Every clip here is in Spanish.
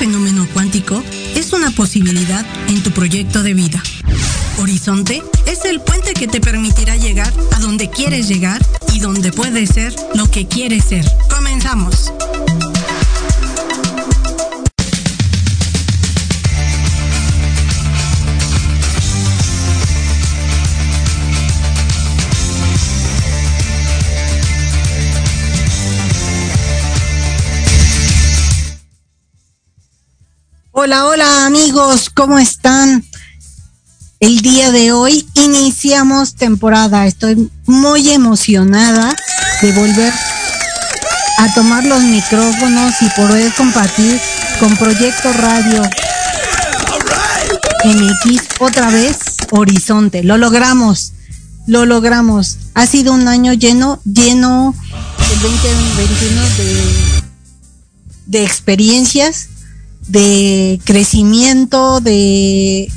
fenómeno cuántico es una posibilidad en tu proyecto de vida. Horizonte es el puente que te permitirá llegar a donde quieres llegar y donde puedes ser lo que quieres ser. Comenzamos. Hola, hola amigos, ¿cómo están? El día de hoy iniciamos temporada. Estoy muy emocionada de volver a tomar los micrófonos y poder compartir con Proyecto Radio MX otra vez Horizonte. Lo logramos, lo logramos. Ha sido un año lleno, lleno el 2021 de, de experiencias de crecimiento, de,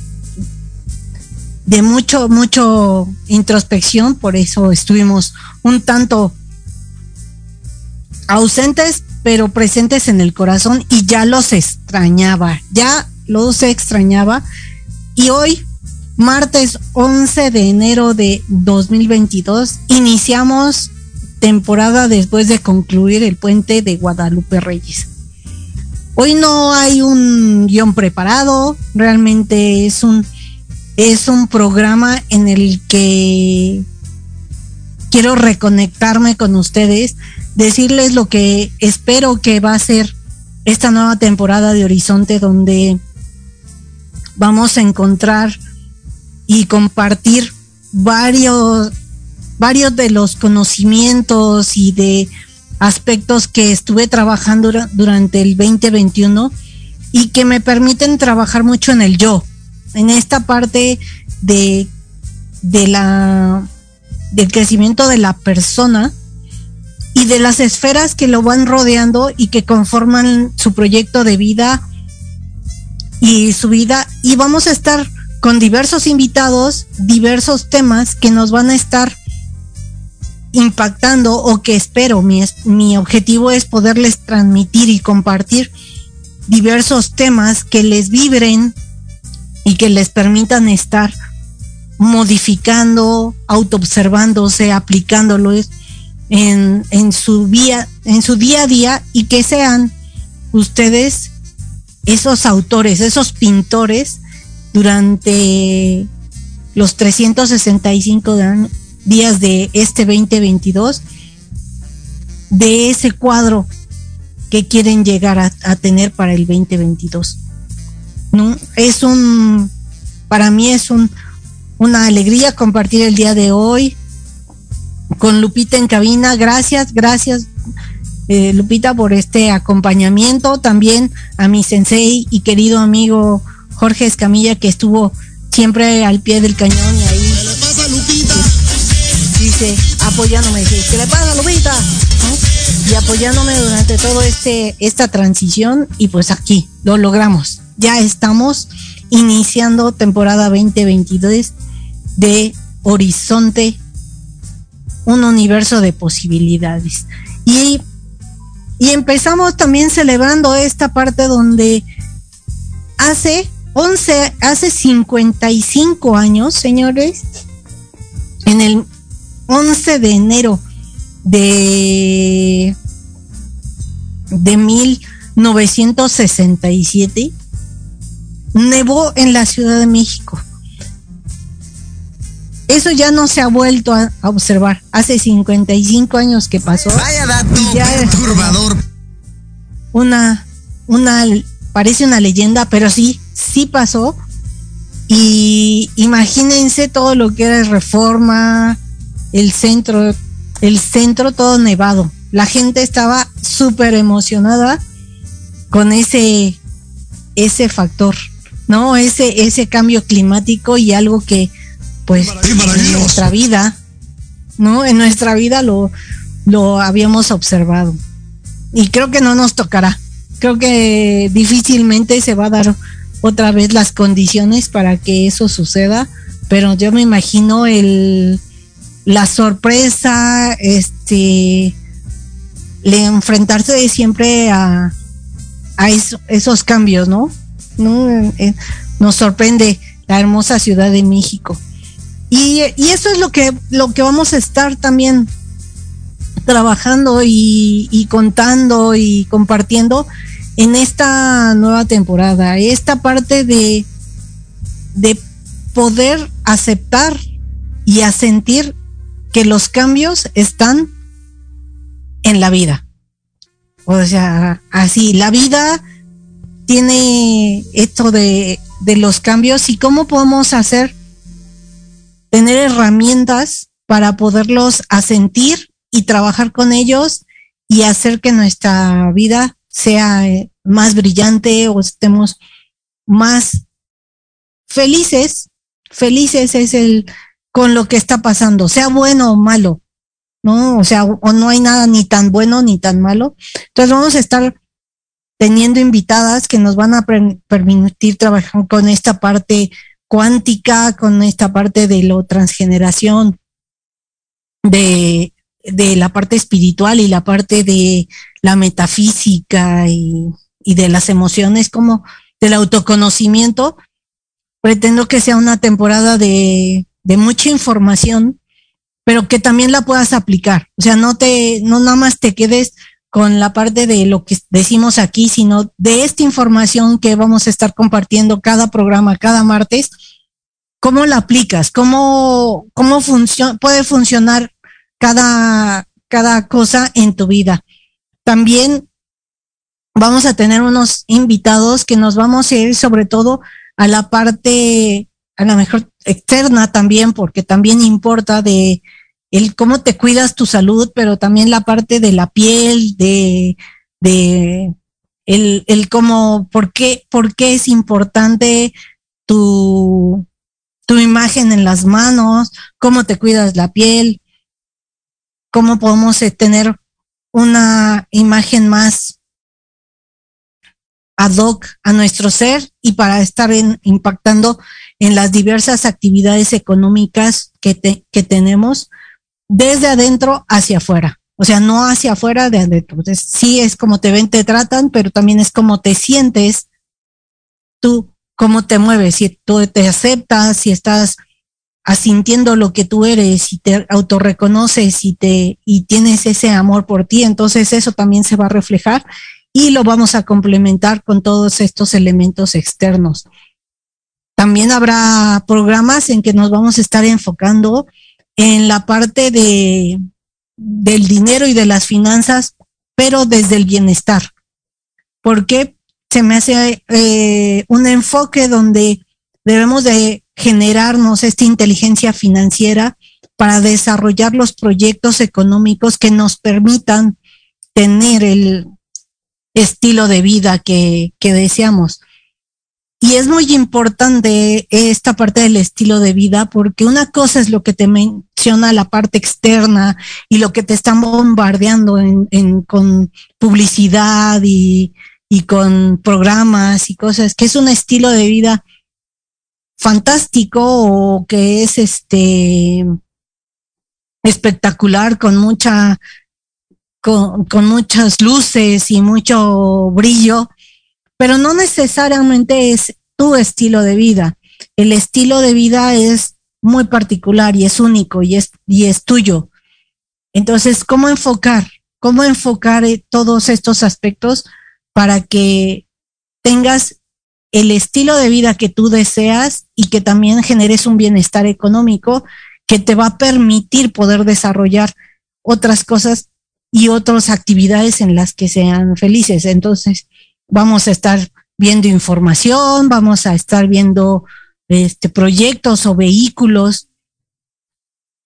de mucho, mucho introspección, por eso estuvimos un tanto ausentes, pero presentes en el corazón y ya los extrañaba, ya los extrañaba. Y hoy, martes 11 de enero de 2022, iniciamos temporada después de concluir el puente de Guadalupe Reyes. Hoy no hay un guion preparado, realmente es un, es un programa en el que quiero reconectarme con ustedes, decirles lo que espero que va a ser esta nueva temporada de Horizonte donde vamos a encontrar y compartir varios, varios de los conocimientos y de aspectos que estuve trabajando durante el 2021 y que me permiten trabajar mucho en el yo, en esta parte de, de la del crecimiento de la persona y de las esferas que lo van rodeando y que conforman su proyecto de vida y su vida. Y vamos a estar con diversos invitados, diversos temas que nos van a estar impactando o que espero, mi, mi objetivo es poderles transmitir y compartir diversos temas que les vibren y que les permitan estar modificando, autoobservándose, aplicándolos en, en, su vía, en su día a día y que sean ustedes esos autores, esos pintores durante los 365 años días de este 2022 de ese cuadro que quieren llegar a, tener para el 2022. ¿No? Es un, para mí es un, una alegría compartir el día de hoy con Lupita en cabina. Gracias, gracias eh, Lupita por este acompañamiento. También a mi sensei y querido amigo Jorge Escamilla que estuvo siempre al pie del cañón apoyándome, ¿qué le pasa, Lupita? Y apoyándome durante todo este, esta transición, y pues aquí lo logramos. Ya estamos iniciando temporada 2022 de Horizonte, un universo de posibilidades. Y, y empezamos también celebrando esta parte donde hace 11, hace 55 años, señores, en el 11 de enero de, de 1967, nevó en la Ciudad de México. Eso ya no se ha vuelto a, observar. Hace 55 años que pasó. Vaya dato perturbador. Una, una, parece una leyenda, pero sí, sí pasó. Y imagínense todo lo que era reforma, el centro, el centro todo nevado. La gente estaba súper emocionada con ese, ese factor, ¿no? Ese, ese cambio climático y algo que, pues, en nuestra vida, ¿no? En nuestra vida lo, lo habíamos observado. Y creo que no nos tocará. creo que difícilmente se va a dar otra vez las condiciones para que eso suceda, pero yo me imagino el la sorpresa, este, le enfrentarse siempre a, a esos cambios, ¿no? ¿no? Eh, nos sorprende la hermosa Ciudad de México. Y, eso es lo que, lo que vamos a estar también trabajando y, contando y compartiendo en esta nueva temporada. Esta parte de, de poder aceptar y a sentir que los cambios están en la vida. O sea, así, la vida tiene esto de, de los cambios y cómo podemos hacer, tener herramientas para poderlos asentir y trabajar con ellos y hacer que nuestra vida sea eh, más brillante o estemos más felices. Felices es el con lo que está pasando, sea bueno o malo, ¿no? O sea, o no hay nada ni tan bueno ni tan malo. Entonces vamos a estar teniendo invitadas que nos van a permitir trabajar con esta parte cuántica, con esta parte de lo transgeneración, de, de la parte espiritual y la parte de la metafísica y, y de las emociones, como del autoconocimiento. Pretendo que sea una temporada de, de mucha información, pero que también la puedas aplicar. O sea, no te, no nada más te quedes con la parte de lo que decimos aquí, sino de esta información que vamos a estar compartiendo cada programa, cada martes, cómo la aplicas, cómo, cómo funciona, puede funcionar cada, cada cosa en tu vida. También vamos a tener unos invitados que nos vamos a ir sobre todo a la parte, a la mejor externa también, porque también importa de el cómo te cuidas tu salud, pero también la parte de la piel, de, de el, el cómo, por qué, por qué es importante tu, tu imagen en las manos, cómo te cuidas la piel, cómo podemos eh, tener una imagen más ad hoc a nuestro ser y para estar impactando en las diversas actividades económicas que, que tenemos desde adentro hacia afuera. O sea, no hacia afuera de adentro. Entonces, sí es como te ven, te tratan, pero también es como te sientes tú, cómo te mueves, si tú te aceptas, si estás asintiendo lo que tú eres, si te autorreconoces y te y tienes ese amor por ti, entonces eso también se va a reflejar y lo vamos a complementar con todos estos elementos externos. También habrá programas en que nos vamos a estar enfocando en la parte de, del dinero y de las finanzas, pero desde el bienestar. Porque se me hace eh, un enfoque donde debemos de generarnos esta inteligencia financiera para desarrollar los proyectos económicos que nos permitan tener el estilo de vida que, que deseamos. Y es muy importante esta parte del estilo de vida porque una cosa es lo que te menciona la parte externa y lo que te están bombardeando en, con publicidad y, y con programas y cosas, que es un estilo de vida fantástico o que es este espectacular con mucha con, con muchas luces y mucho brillo pero no necesariamente es tu estilo de vida. El estilo de vida es muy particular y es único y es, y es tuyo. Entonces, ¿cómo enfocar? ¿Cómo enfocar eh, todos estos aspectos para que tengas el estilo de vida que tú deseas y que también generes un bienestar económico que te va a permitir poder desarrollar otras cosas y otras actividades en las que sean felices. Entonces, vamos a estar viendo información, vamos a estar viendo este, proyectos o vehículos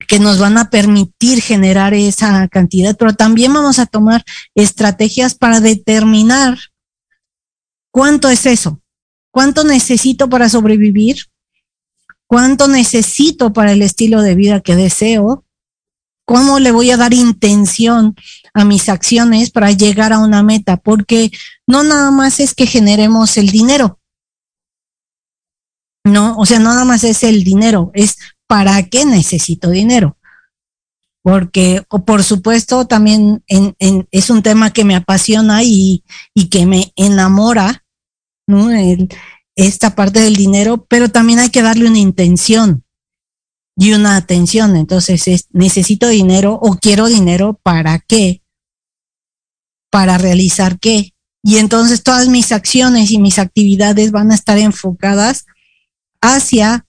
que nos van a permitir generar esa cantidad, pero también vamos a tomar estrategias para determinar cuánto es eso, cuánto necesito para sobrevivir, cuánto necesito para el estilo de vida que deseo cómo le voy a dar intención a mis acciones para llegar a una meta, porque no nada más es que generemos el dinero. No, o sea, no nada más es el dinero, es para qué necesito dinero. Porque, o por supuesto, también en, es un tema que me apasiona y, y que me enamora, ¿no? Esta parte del dinero, pero también hay que darle una intención y una atención. Entonces, es, necesito dinero o quiero dinero para qué? Para realizar qué. Y entonces todas mis acciones y mis actividades van a estar enfocadas hacia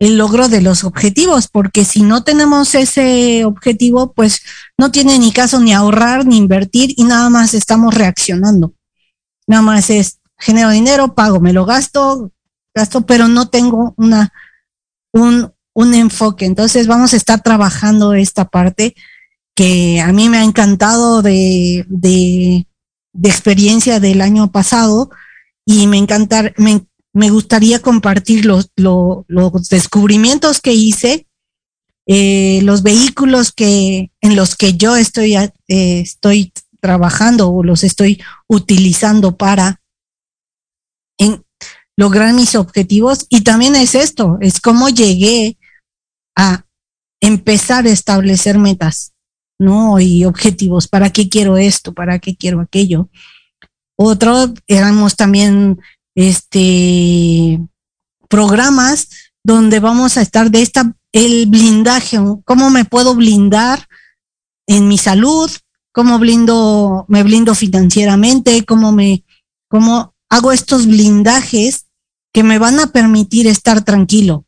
el logro de los objetivos, porque si no tenemos ese objetivo, pues no tiene ni caso ni ahorrar ni invertir y nada más estamos reaccionando. Nada más es genero dinero, pago, me lo gasto, gasto, pero no tengo una, un, un enfoque. Entonces vamos a estar trabajando esta parte que a mí me ha encantado de, de, experiencia del año pasado y me encantar, me, me gustaría compartir los, los, los descubrimientos que hice, eh, los vehículos que, en los que yo estoy, eh, estoy trabajando o los estoy utilizando para lograr mis objetivos. Y también es esto, es cómo llegué a empezar a establecer metas, ¿no? Y objetivos, ¿para qué quiero esto? ¿Para qué quiero aquello? Otro, éramos también este programas donde vamos a estar de esta el blindaje, cómo me puedo blindar en mi salud, cómo blindo, me blindo financieramente, cómo me, cómo hago estos blindajes que me van a permitir estar tranquilo,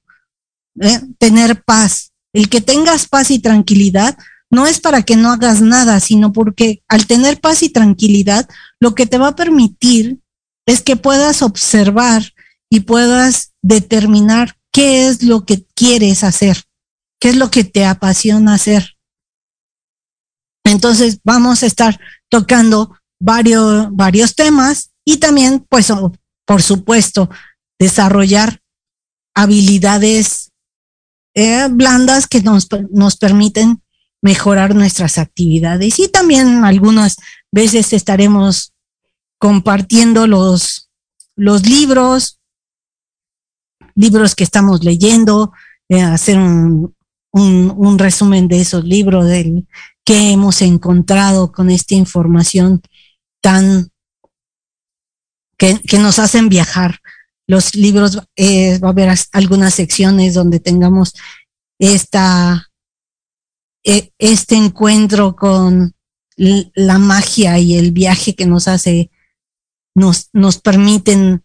¿eh? tener paz. El que tengas paz y tranquilidad no es para que no hagas nada, sino porque al tener paz y tranquilidad, lo que te va a permitir es que puedas observar y puedas determinar qué es lo que quieres hacer, qué es lo que te apasiona hacer. Entonces vamos a estar tocando varios, varios temas y también, pues, por supuesto, desarrollar habilidades eh, blandas que nos, nos permiten mejorar nuestras actividades y también algunas veces estaremos compartiendo los, los libros, libros que estamos leyendo, eh, hacer un, un, resumen de esos libros, del que hemos encontrado con esta información tan que, que nos hacen viajar. Los libros, eh, va a haber algunas secciones donde tengamos esta, e, este encuentro con la magia y el viaje que nos hace nos, nos permiten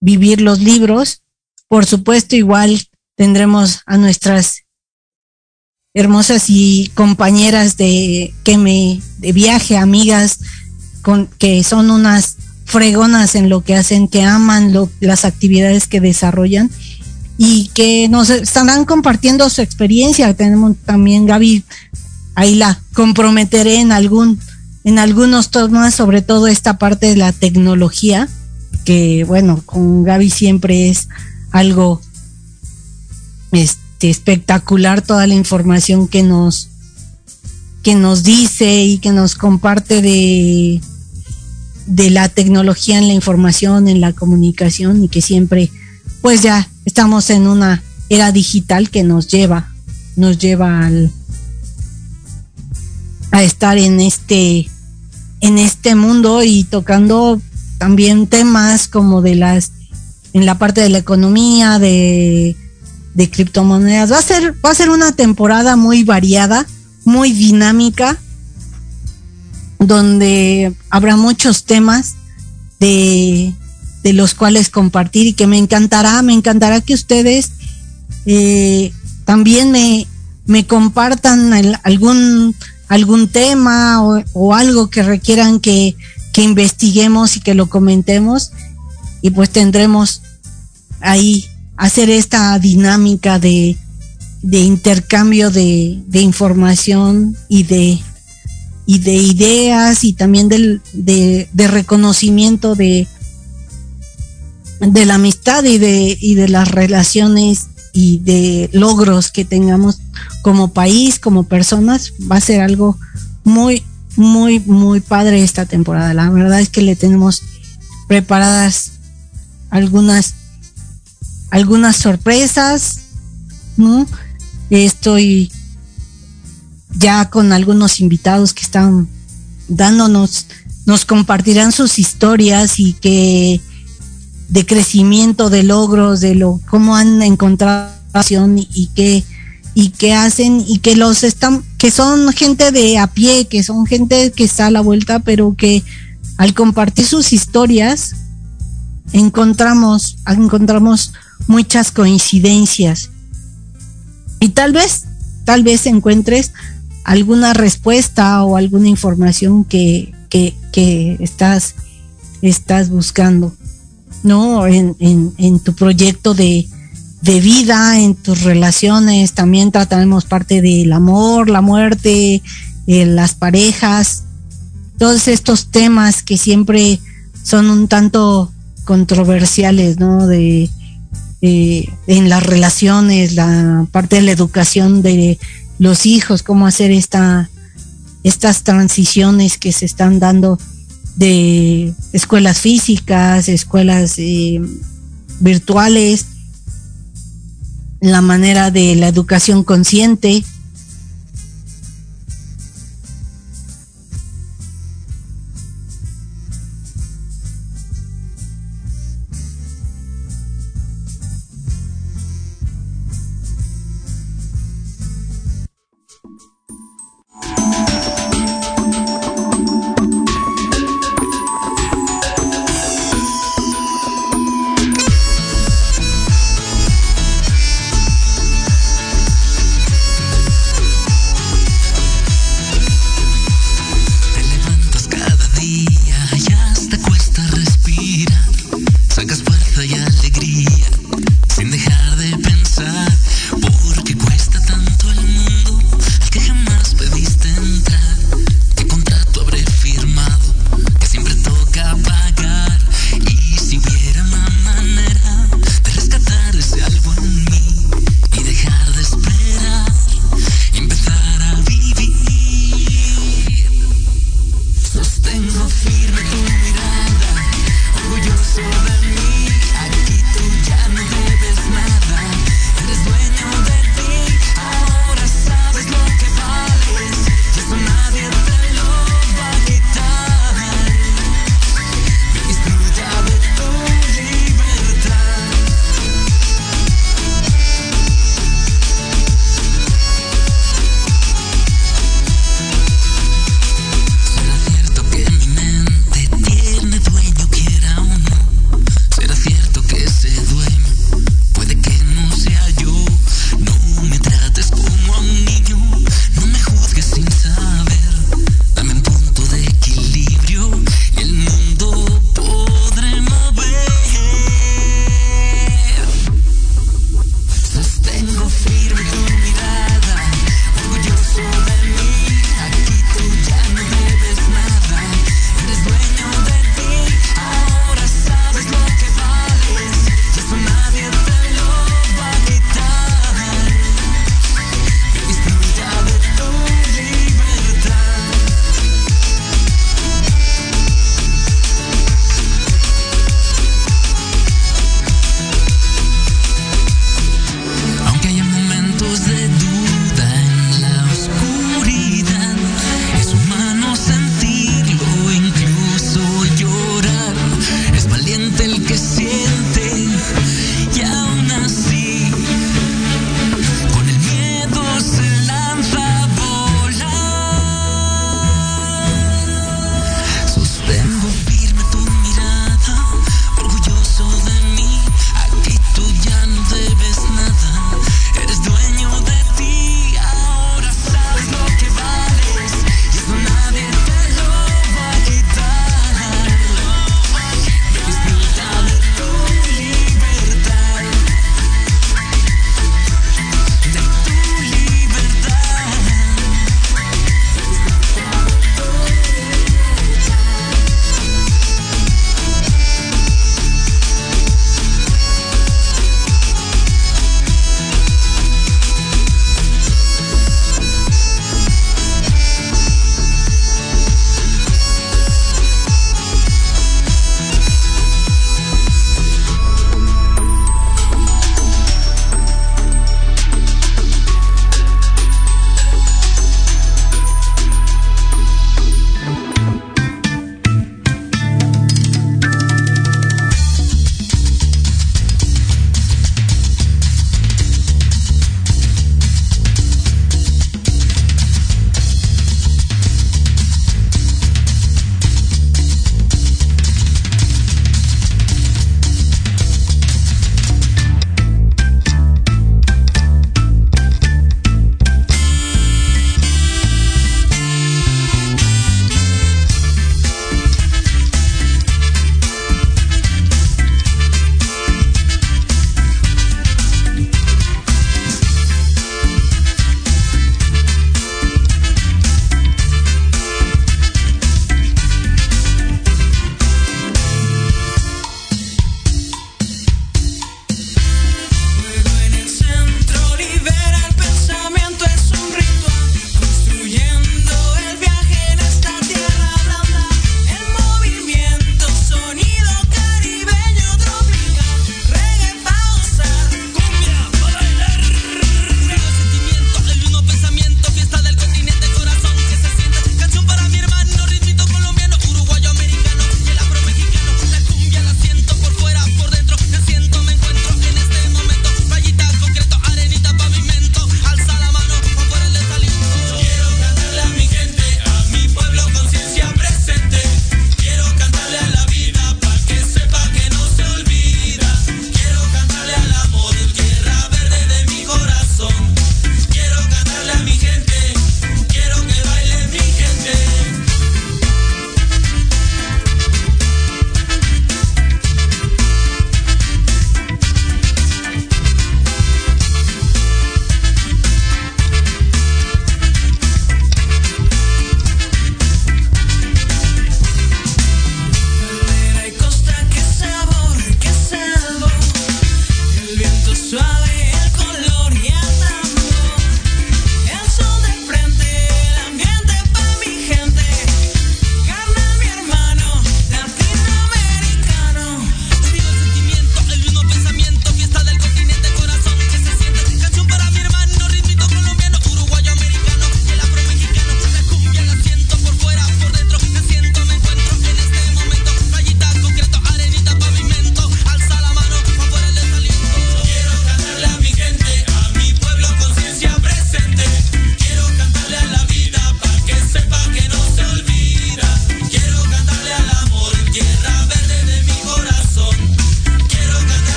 vivir los libros. Por supuesto, igual tendremos a nuestras hermosas y compañeras de que me de viaje, amigas con que son unas fregonas en lo que hacen, que aman las actividades que desarrollan y que nos estarán compartiendo su experiencia. Tenemos también Gaby, ahí la comprometeré en algún en algunos temas, sobre todo esta parte de la tecnología, que bueno, con Gaby siempre es algo este, espectacular toda la información que nos que nos dice y que nos comparte de, de la tecnología en la información, en la comunicación y que siempre pues ya estamos en una era digital que nos lleva, nos lleva al, a estar en este en este mundo y tocando también temas como de las en la parte de la economía de, de criptomonedas. Va a ser va a ser una temporada muy variada muy dinámica donde habrá muchos temas de, de los cuales compartir y que me encantará me encantará que ustedes eh, también me, me compartan algún algún tema o, algo que requieran que, que, investiguemos y que lo comentemos. Y pues tendremos ahí hacer esta dinámica de, de intercambio de, de, información y de, y de ideas y también de, de, reconocimiento de, de la amistad y de, y de las relaciones y de logros que tengamos como país, como personas, va a ser algo muy, muy, muy padre esta temporada. La verdad es que le tenemos preparadas algunas, algunas sorpresas, ¿no? Estoy ya con algunos invitados que están dándonos, nos compartirán sus historias y que de crecimiento, de logros, de lo cómo han encontrado y qué y qué hacen y que los están que son gente de a pie, que son gente que está a la vuelta, pero que al compartir sus historias encontramos encontramos muchas coincidencias. Y tal vez tal vez encuentres alguna respuesta o alguna información que, que, estás, estás buscando, ¿no? En, en, en tu proyecto de, de, vida, en tus relaciones, también trataremos parte del amor, la muerte, eh, las parejas, todos estos temas que siempre son un tanto controversiales, ¿no? De, eh, en las relaciones, la parte de la educación de los hijos, cómo hacer esta, estas transiciones que se están dando de escuelas físicas, escuelas eh, virtuales, la manera de la educación consciente,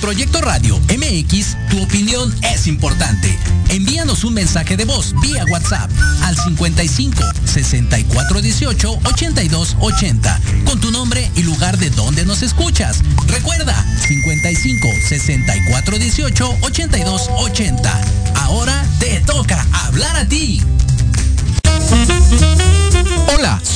Proyecto Radio MX, tu opinión es importante. Envíanos un mensaje de voz vía WhatsApp al 55 64 18 82 80 con tu nombre y lugar de donde nos escuchas. Recuerda 55 64 18 82 80. Ahora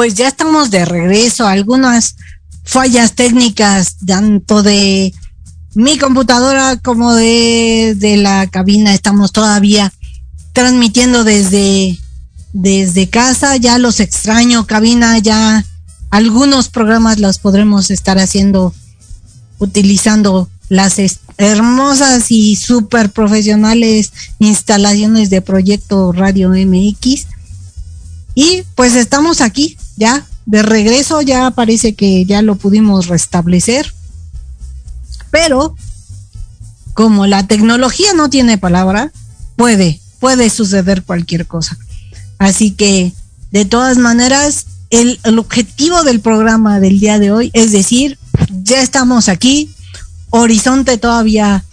Pues ya estamos de regreso. Algunas fallas técnicas, tanto de mi computadora como de, de la cabina, estamos todavía transmitiendo desde, desde casa. Ya los extraño, cabina, ya algunos programas los podremos estar haciendo utilizando las hermosas y súper profesionales instalaciones de Proyecto Radio MX. Y pues estamos aquí, ya de regreso, ya parece que ya lo pudimos restablecer. Pero como la tecnología no tiene palabra, puede, puede suceder cualquier cosa. Así que, de todas maneras, el, el, objetivo del programa del día de hoy es decir, ya estamos aquí, Horizonte todavía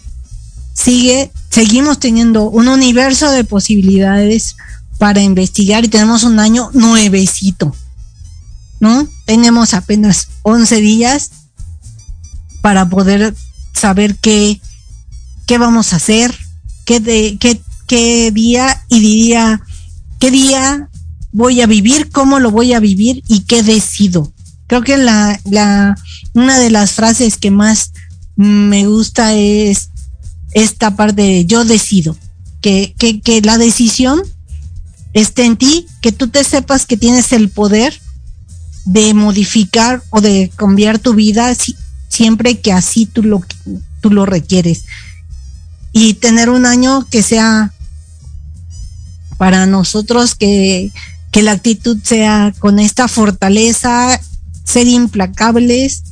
sigue, seguimos teniendo un universo de posibilidades para investigar y tenemos un año nuevecito, ¿no? Tenemos apenas 11 días para poder saber qué, qué vamos a hacer, qué, de, qué, qué día y diría, qué día voy a vivir, cómo lo voy a vivir y qué decido. Creo que la, la, una de las frases que más me gusta es esta parte de yo decido, que, que, que la decisión esté en ti, que tú te sepas que tienes el poder de modificar o de cambiar tu vida si, siempre que así tú lo, tú lo requieres. Y tener un año que sea para nosotros, que, que la actitud sea con esta fortaleza, ser implacables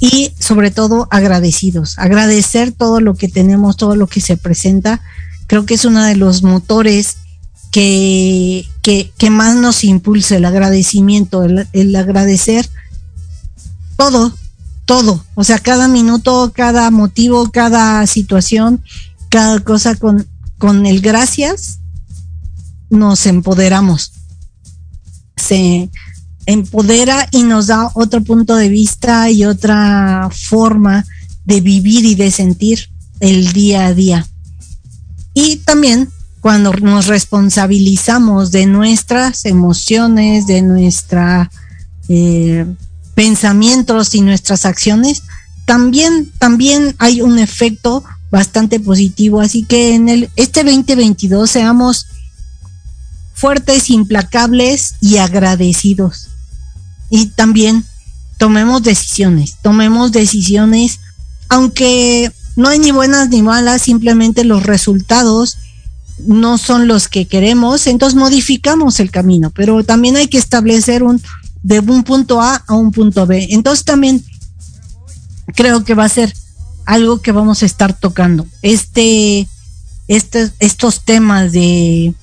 y sobre todo agradecidos. Agradecer todo lo que tenemos, todo lo que se presenta. Creo que es uno de los motores que, que, que más nos impulsa el agradecimiento, el, el, agradecer todo, todo, o sea, cada minuto, cada motivo, cada situación, cada cosa con, con el gracias, nos empoderamos. Se empodera y nos da otro punto de vista y otra forma de vivir y de sentir el día a día. Y también cuando nos responsabilizamos de nuestras emociones, de nuestros eh, pensamientos y nuestras acciones, también, también hay un efecto bastante positivo. Así que en el, este 2022 seamos fuertes, implacables y agradecidos. Y también tomemos decisiones, tomemos decisiones, aunque no hay ni buenas ni malas, simplemente los resultados no son los que queremos, entonces modificamos el camino, pero también hay que establecer un de un punto A a un punto B. Entonces también creo que va a ser algo que vamos a estar tocando. Este, este estos temas de,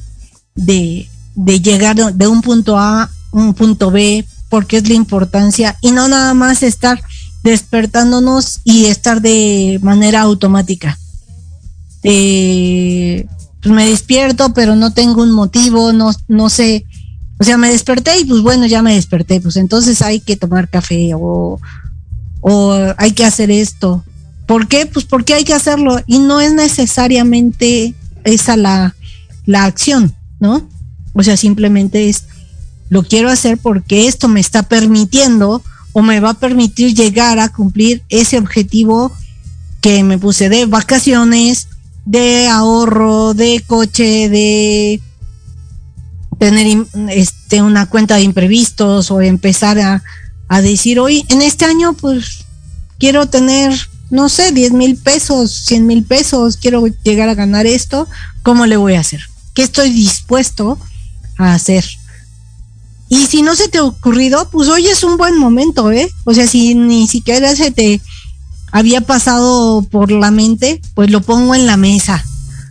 de, de llegar de un punto A a un punto B, porque es la importancia, y no nada más estar despertándonos y estar de manera automática. Eh, pues me despierto, pero no tengo un motivo, no, no sé. O sea, me desperté y pues bueno, ya me desperté, pues entonces hay que tomar café o, o hay que hacer esto. ¿Por qué? Pues porque hay que hacerlo y no es necesariamente esa la, la acción, ¿no? O sea, simplemente es, lo quiero hacer porque esto me está permitiendo o me va a permitir llegar a cumplir ese objetivo que me puse de vacaciones, de ahorro, de coche, de tener este una cuenta de imprevistos o empezar a, a decir hoy en este año pues quiero tener no sé 10 mil pesos 100 mil pesos quiero llegar a ganar esto cómo le voy a hacer qué estoy dispuesto a hacer y si no se te ha ocurrido pues hoy es un buen momento eh o sea si ni siquiera se te había pasado por la mente, pues lo pongo en la mesa,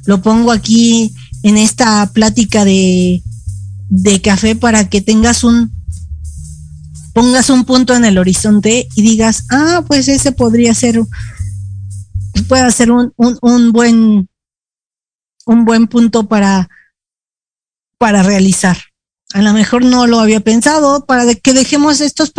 lo pongo aquí en esta plática de, de café para que tengas un, pongas un punto en el horizonte y digas, ah, pues ese podría ser, puede ser un, un, un buen, un buen punto para, para realizar. A lo mejor no lo había pensado, para que dejemos estos